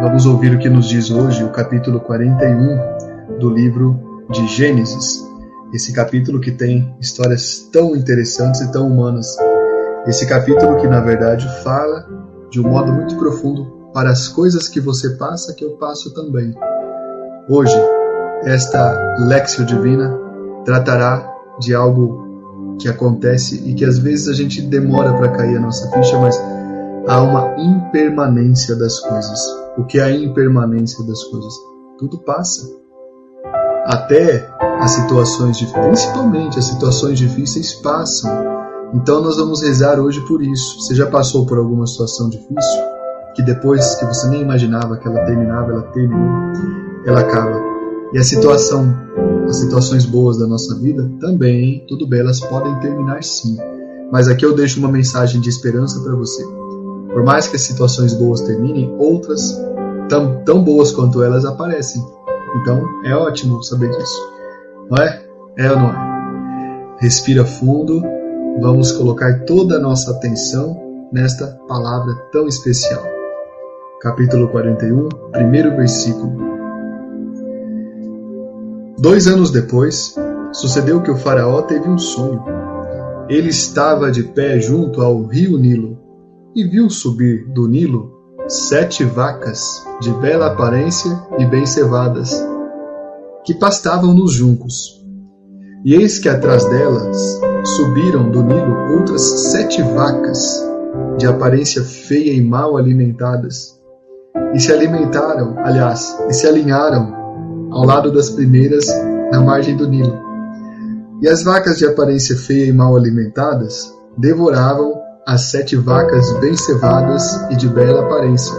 Vamos ouvir o que nos diz hoje o capítulo 41 do livro de Gênesis. Esse capítulo que tem histórias tão interessantes e tão humanas. Esse capítulo que, na verdade, fala de um modo muito profundo para as coisas que você passa, que eu passo também. Hoje, esta Lexio Divina tratará de algo que acontece e que às vezes a gente demora para cair a nossa ficha, mas há uma impermanência das coisas. O que é a impermanência das coisas? Tudo passa. Até as situações, principalmente as situações difíceis, passam. Então nós vamos rezar hoje por isso. Você já passou por alguma situação difícil? Que depois que você nem imaginava que ela terminava, ela terminou, ela acaba. E a situação, as situações boas da nossa vida também, tudo bem, elas podem terminar sim. Mas aqui eu deixo uma mensagem de esperança para você. Por mais que as situações boas terminem, outras tão, tão boas quanto elas aparecem. Então é ótimo saber disso. Não é? É ou não é? Respira fundo, vamos colocar toda a nossa atenção nesta palavra tão especial. Capítulo 41, primeiro versículo. Dois anos depois, sucedeu que o Faraó teve um sonho. Ele estava de pé junto ao rio Nilo e viu subir do Nilo sete vacas de bela aparência e bem cevadas, que pastavam nos juncos. E eis que atrás delas subiram do Nilo outras sete vacas de aparência feia e mal alimentadas, e se alimentaram, aliás, e se alinharam ao lado das primeiras na margem do Nilo. E as vacas de aparência feia e mal alimentadas devoravam as sete vacas bem cevadas e de bela aparência.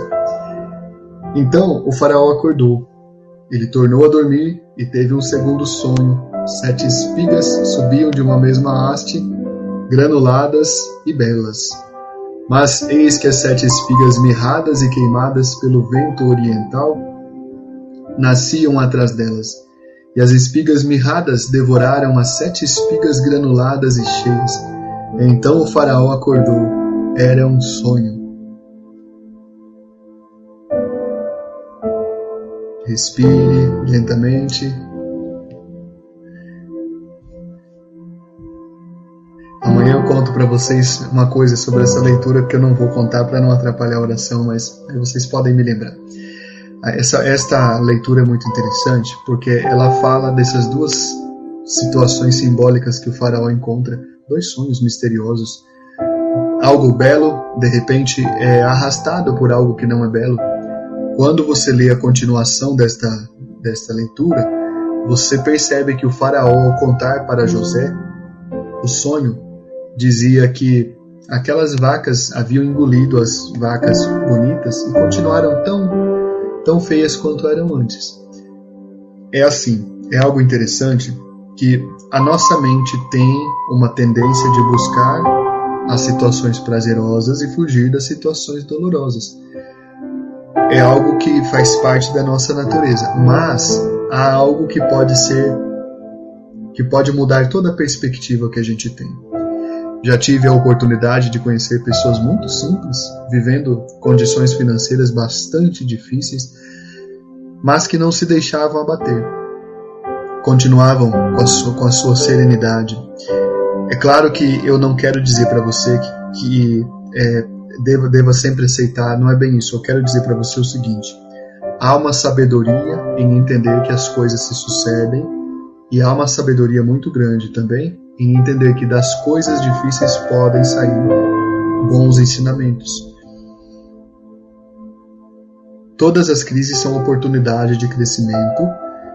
Então o faraó acordou. Ele tornou a dormir e teve um segundo sonho. Sete espigas subiam de uma mesma haste, granuladas e belas. Mas eis que as sete espigas mirradas e queimadas pelo vento oriental nasciam atrás delas. E as espigas mirradas devoraram as sete espigas granuladas e cheias então o Faraó acordou. Era um sonho. Respire lentamente. Amanhã eu conto para vocês uma coisa sobre essa leitura que eu não vou contar para não atrapalhar a oração, mas vocês podem me lembrar. Essa, esta leitura é muito interessante porque ela fala dessas duas situações simbólicas que o faraó encontra dois sonhos misteriosos. Algo belo, de repente, é arrastado por algo que não é belo. Quando você lê a continuação desta, desta leitura, você percebe que o faraó, ao contar para José o sonho, dizia que aquelas vacas haviam engolido as vacas bonitas e continuaram tão, tão feias quanto eram antes. É assim, é algo interessante que a nossa mente tem uma tendência de buscar as situações prazerosas e fugir das situações dolorosas. É algo que faz parte da nossa natureza, mas há algo que pode ser que pode mudar toda a perspectiva que a gente tem. Já tive a oportunidade de conhecer pessoas muito simples, vivendo condições financeiras bastante difíceis, mas que não se deixavam abater continuavam com a sua, com a sua serenidade. É claro que eu não quero dizer para você que, que é, deva, deva sempre aceitar, não é bem isso. Eu quero dizer para você o seguinte: há uma sabedoria em entender que as coisas se sucedem, e há uma sabedoria muito grande também em entender que das coisas difíceis podem sair bons ensinamentos. Todas as crises são oportunidade de crescimento.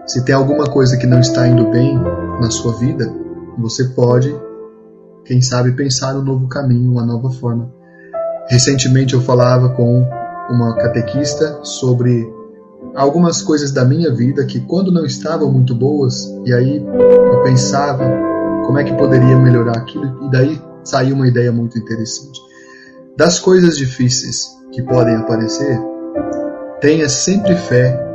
Se tem alguma coisa que não está indo bem na sua vida, você pode, quem sabe, pensar um novo caminho, uma nova forma. Recentemente eu falava com uma catequista sobre algumas coisas da minha vida que, quando não estavam muito boas, e aí eu pensava como é que poderia melhorar aquilo, e daí saiu uma ideia muito interessante. Das coisas difíceis que podem aparecer, tenha sempre fé,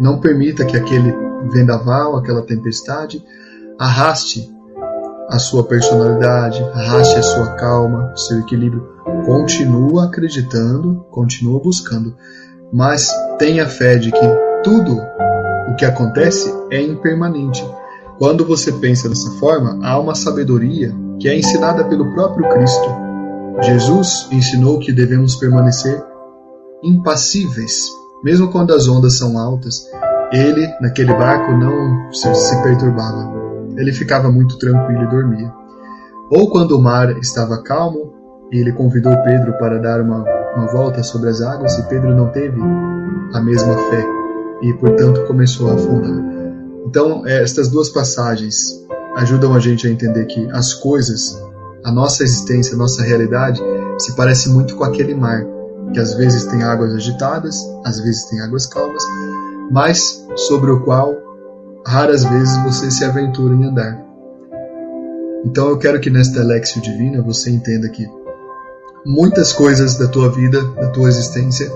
não permita que aquele vendaval, aquela tempestade, arraste a sua personalidade, arraste a sua calma, seu equilíbrio. Continua acreditando, continua buscando, mas tenha fé de que tudo o que acontece é impermanente. Quando você pensa dessa forma, há uma sabedoria que é ensinada pelo próprio Cristo. Jesus ensinou que devemos permanecer impassíveis, mesmo quando as ondas são altas. Ele, naquele barco, não se perturbava ele ficava muito tranquilo e dormia. Ou quando o mar estava calmo, ele convidou Pedro para dar uma, uma volta sobre as águas e Pedro não teve a mesma fé e, portanto, começou a afundar. Então, estas duas passagens ajudam a gente a entender que as coisas, a nossa existência, a nossa realidade, se parece muito com aquele mar, que às vezes tem águas agitadas, às vezes tem águas calmas, mas sobre o qual raras vezes você se aventura em andar. Então eu quero que nesta Lexio Divina você entenda que muitas coisas da tua vida, da tua existência,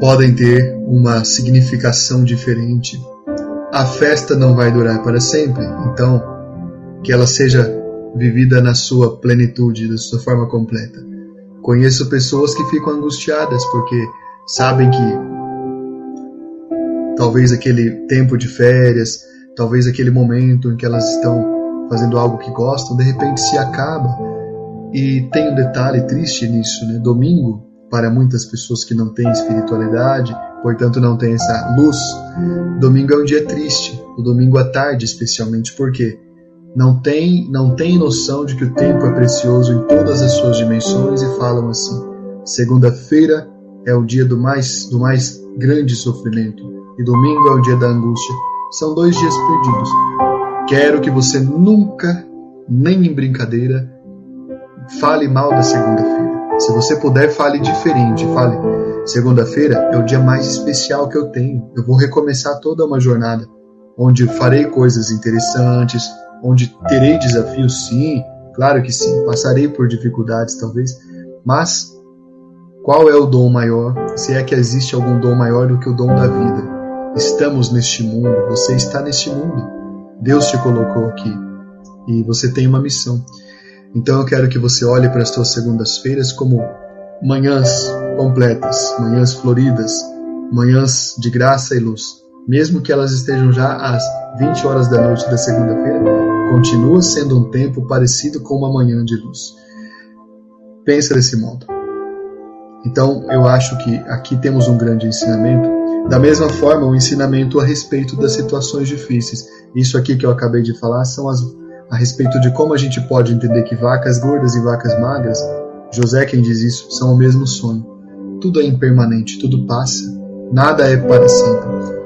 podem ter uma significação diferente. A festa não vai durar para sempre, então que ela seja vivida na sua plenitude, da sua forma completa. Conheço pessoas que ficam angustiadas porque sabem que talvez aquele tempo de férias, talvez aquele momento em que elas estão fazendo algo que gostam, de repente se acaba. E tem um detalhe triste nisso, né? Domingo, para muitas pessoas que não têm espiritualidade, portanto não têm essa luz, domingo é um dia triste, o domingo à tarde especialmente, porque não tem, não tem noção de que o tempo é precioso em todas as suas dimensões e falam assim: segunda-feira é o dia do mais, do mais grande sofrimento e domingo é o dia da angústia. São dois dias perdidos. Quero que você nunca, nem em brincadeira, fale mal da segunda-feira. Se você puder, fale diferente. Fale: segunda-feira é o dia mais especial que eu tenho. Eu vou recomeçar toda uma jornada onde farei coisas interessantes, onde terei desafios, sim, claro que sim, passarei por dificuldades talvez, mas qual é o dom maior? Se é que existe algum dom maior do que o dom da vida? Estamos neste mundo, você está neste mundo. Deus te colocou aqui e você tem uma missão. Então eu quero que você olhe para as suas segundas-feiras como manhãs completas, manhãs floridas, manhãs de graça e luz. Mesmo que elas estejam já às 20 horas da noite da segunda-feira, continua sendo um tempo parecido com uma manhã de luz. Pensa desse modo. Então eu acho que aqui temos um grande ensinamento da mesma forma, o ensinamento a respeito das situações difíceis. Isso aqui que eu acabei de falar são as a respeito de como a gente pode entender que vacas gordas e vacas magras, José quem diz isso, são o mesmo sonho. Tudo é impermanente, tudo passa, nada é para sempre.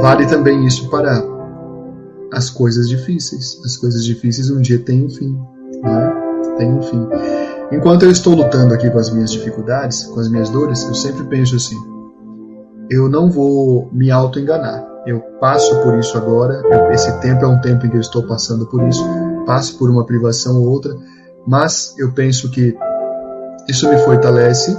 Vale também isso para as coisas difíceis. As coisas difíceis um dia têm um fim, não é? Tem um fim. Enquanto eu estou lutando aqui com as minhas dificuldades, com as minhas dores, eu sempre penso assim: eu não vou me auto-enganar. Eu passo por isso agora, esse tempo é um tempo em que eu estou passando por isso, passo por uma privação ou outra, mas eu penso que isso me fortalece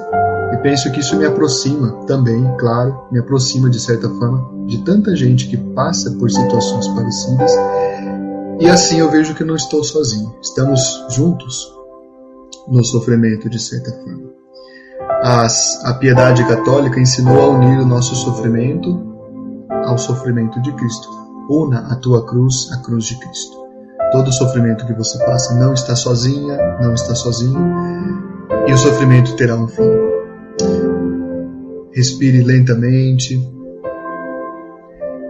e penso que isso me aproxima também, claro, me aproxima de certa forma de tanta gente que passa por situações parecidas. E assim eu vejo que não estou sozinho, estamos juntos no sofrimento de certa forma. As, a piedade católica ensinou a unir o nosso sofrimento ao sofrimento de Cristo. Una a tua cruz à cruz de Cristo. Todo sofrimento que você passa não está sozinha, não está sozinho, e o sofrimento terá um fim. Respire lentamente.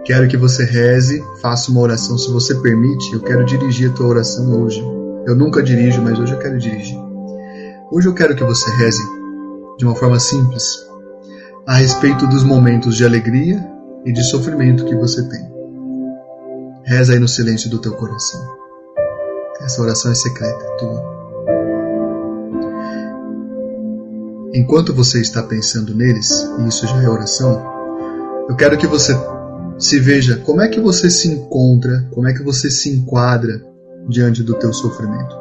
Quero que você reze, faça uma oração se você permite. Eu quero dirigir a tua oração hoje. Eu nunca dirijo, mas hoje eu quero dirigir. Hoje eu quero que você reze de uma forma simples a respeito dos momentos de alegria e de sofrimento que você tem. Reza aí no silêncio do teu coração. Essa oração é secreta, é tua. Enquanto você está pensando neles, e isso já é oração, eu quero que você se veja como é que você se encontra, como é que você se enquadra diante do teu sofrimento.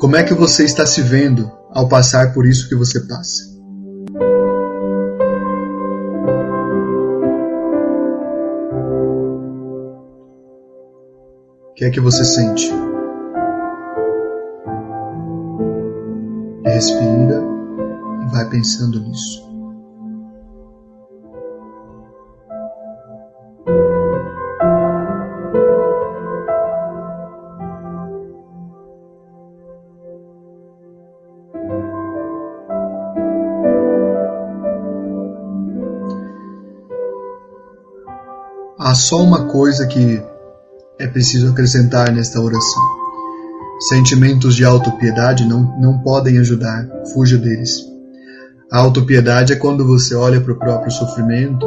Como é que você está se vendo ao passar por isso que você passa? O que é que você sente? Respira e vai pensando nisso. Há só uma coisa que é preciso acrescentar nesta oração. Sentimentos de autopiedade não, não podem ajudar, fuja deles. A autopiedade é quando você olha para o próprio sofrimento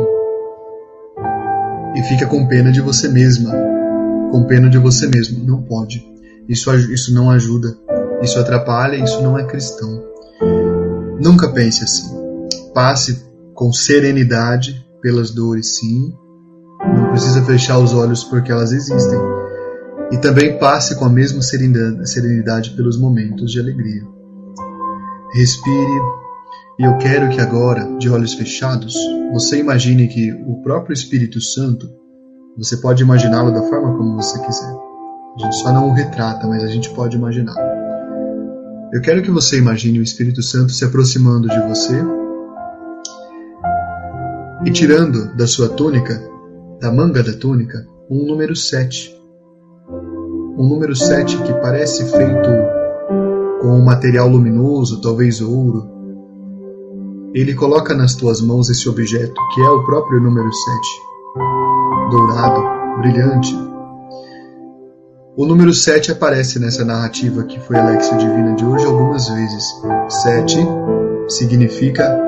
e fica com pena de você mesma, com pena de você mesmo. Não pode. Isso, isso não ajuda, isso atrapalha, isso não é cristão. Nunca pense assim. Passe com serenidade pelas dores, sim, não precisa fechar os olhos porque elas existem. E também passe com a mesma serenidade pelos momentos de alegria. Respire, e eu quero que agora, de olhos fechados, você imagine que o próprio Espírito Santo, você pode imaginá-lo da forma como você quiser. A gente só não o retrata, mas a gente pode imaginar. Eu quero que você imagine o Espírito Santo se aproximando de você e tirando da sua túnica da manga da túnica um número 7. Um número 7 que parece feito com um material luminoso, talvez ouro. Ele coloca nas tuas mãos esse objeto, que é o próprio número 7, dourado, brilhante. O número 7 aparece nessa narrativa que foi a Lexio Divina de hoje algumas vezes. 7 significa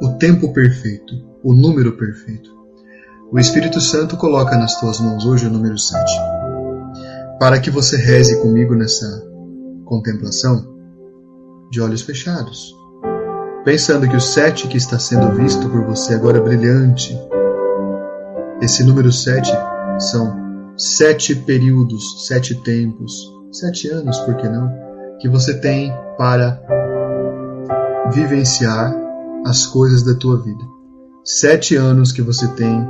o tempo perfeito, o número perfeito. O Espírito Santo coloca nas tuas mãos hoje o número 7. Para que você reze comigo nessa contemplação, de olhos fechados, pensando que o 7 que está sendo visto por você agora é brilhante, esse número 7 são sete períodos, sete tempos, sete anos, por que não? Que você tem para vivenciar as coisas da tua vida. Sete anos que você tem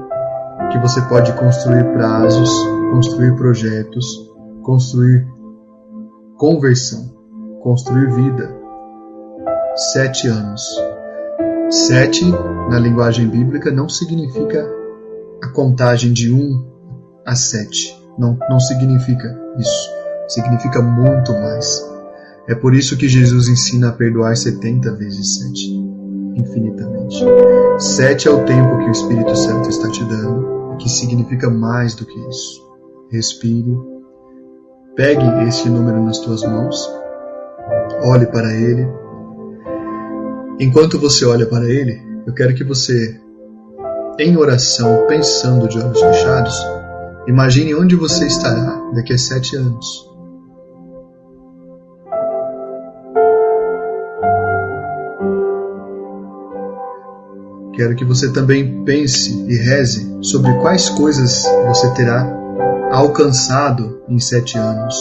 que você pode construir prazos, construir projetos, construir conversão, construir vida. Sete anos. Sete, na linguagem bíblica, não significa a contagem de um a sete. Não, não significa isso. Significa muito mais. É por isso que Jesus ensina a perdoar setenta vezes sete, infinitamente. Sete é o tempo que o Espírito Santo está te dando que significa mais do que isso. Respire, pegue este número nas tuas mãos, olhe para ele. Enquanto você olha para ele, eu quero que você, em oração, pensando de olhos fechados, imagine onde você estará daqui a sete anos. Quero que você também pense e reze sobre quais coisas você terá alcançado em sete anos.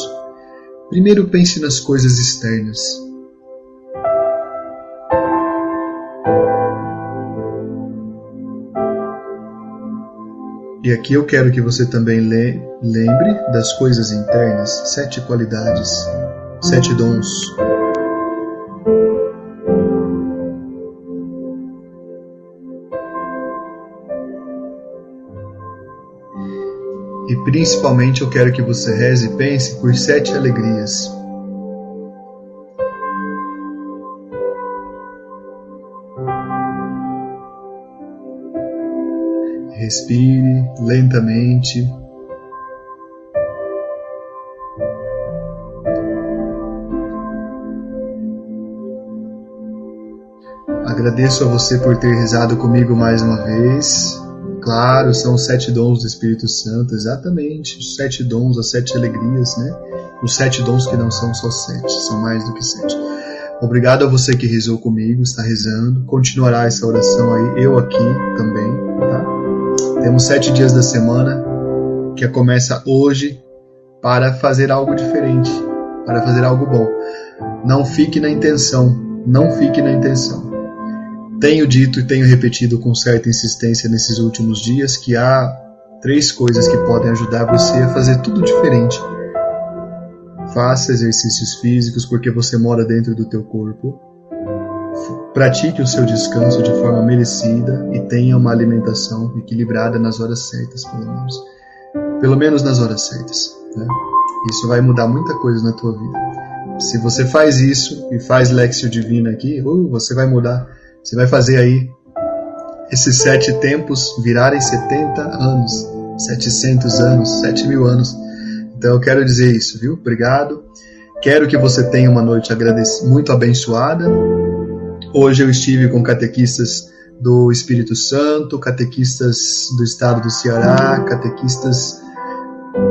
Primeiro pense nas coisas externas. E aqui eu quero que você também lembre das coisas internas, sete qualidades, sete dons, principalmente eu quero que você reze e pense por sete alegrias. Respire lentamente. Agradeço a você por ter rezado comigo mais uma vez. Claro, são os sete dons do Espírito Santo, exatamente. Os sete dons, as sete alegrias, né? Os sete dons que não são só sete, são mais do que sete. Obrigado a você que rezou comigo, está rezando. Continuará essa oração aí, eu aqui também, tá? Temos sete dias da semana, que começa hoje, para fazer algo diferente, para fazer algo bom. Não fique na intenção, não fique na intenção. Tenho dito e tenho repetido com certa insistência nesses últimos dias que há três coisas que podem ajudar você a fazer tudo diferente. Faça exercícios físicos porque você mora dentro do teu corpo. Pratique o seu descanso de forma merecida e tenha uma alimentação equilibrada nas horas certas, pelo menos. Pelo menos nas horas certas. Né? Isso vai mudar muita coisa na tua vida. Se você faz isso e faz Lexio Divina aqui, uh, você vai mudar você vai fazer aí esses sete tempos virarem 70 anos, 700 anos, 7 mil anos. Então eu quero dizer isso, viu? Obrigado. Quero que você tenha uma noite muito abençoada. Hoje eu estive com catequistas do Espírito Santo, catequistas do estado do Ceará, catequistas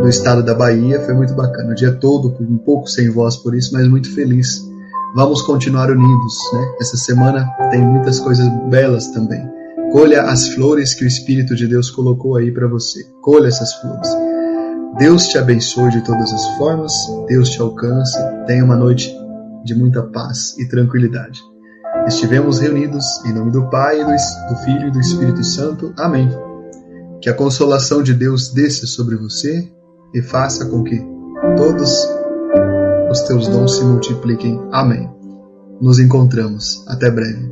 do estado da Bahia. Foi muito bacana. O dia todo, um pouco sem voz por isso, mas muito feliz Vamos continuar unidos, né? Essa semana tem muitas coisas belas também. Colha as flores que o Espírito de Deus colocou aí para você. Colha essas flores. Deus te abençoe de todas as formas, Deus te alcance. Tenha uma noite de muita paz e tranquilidade. Estivemos reunidos em nome do Pai, do Filho e do Espírito Santo. Amém. Que a consolação de Deus desça sobre você e faça com que todos os teus dons se multipliquem. Amém. Nos encontramos. Até breve.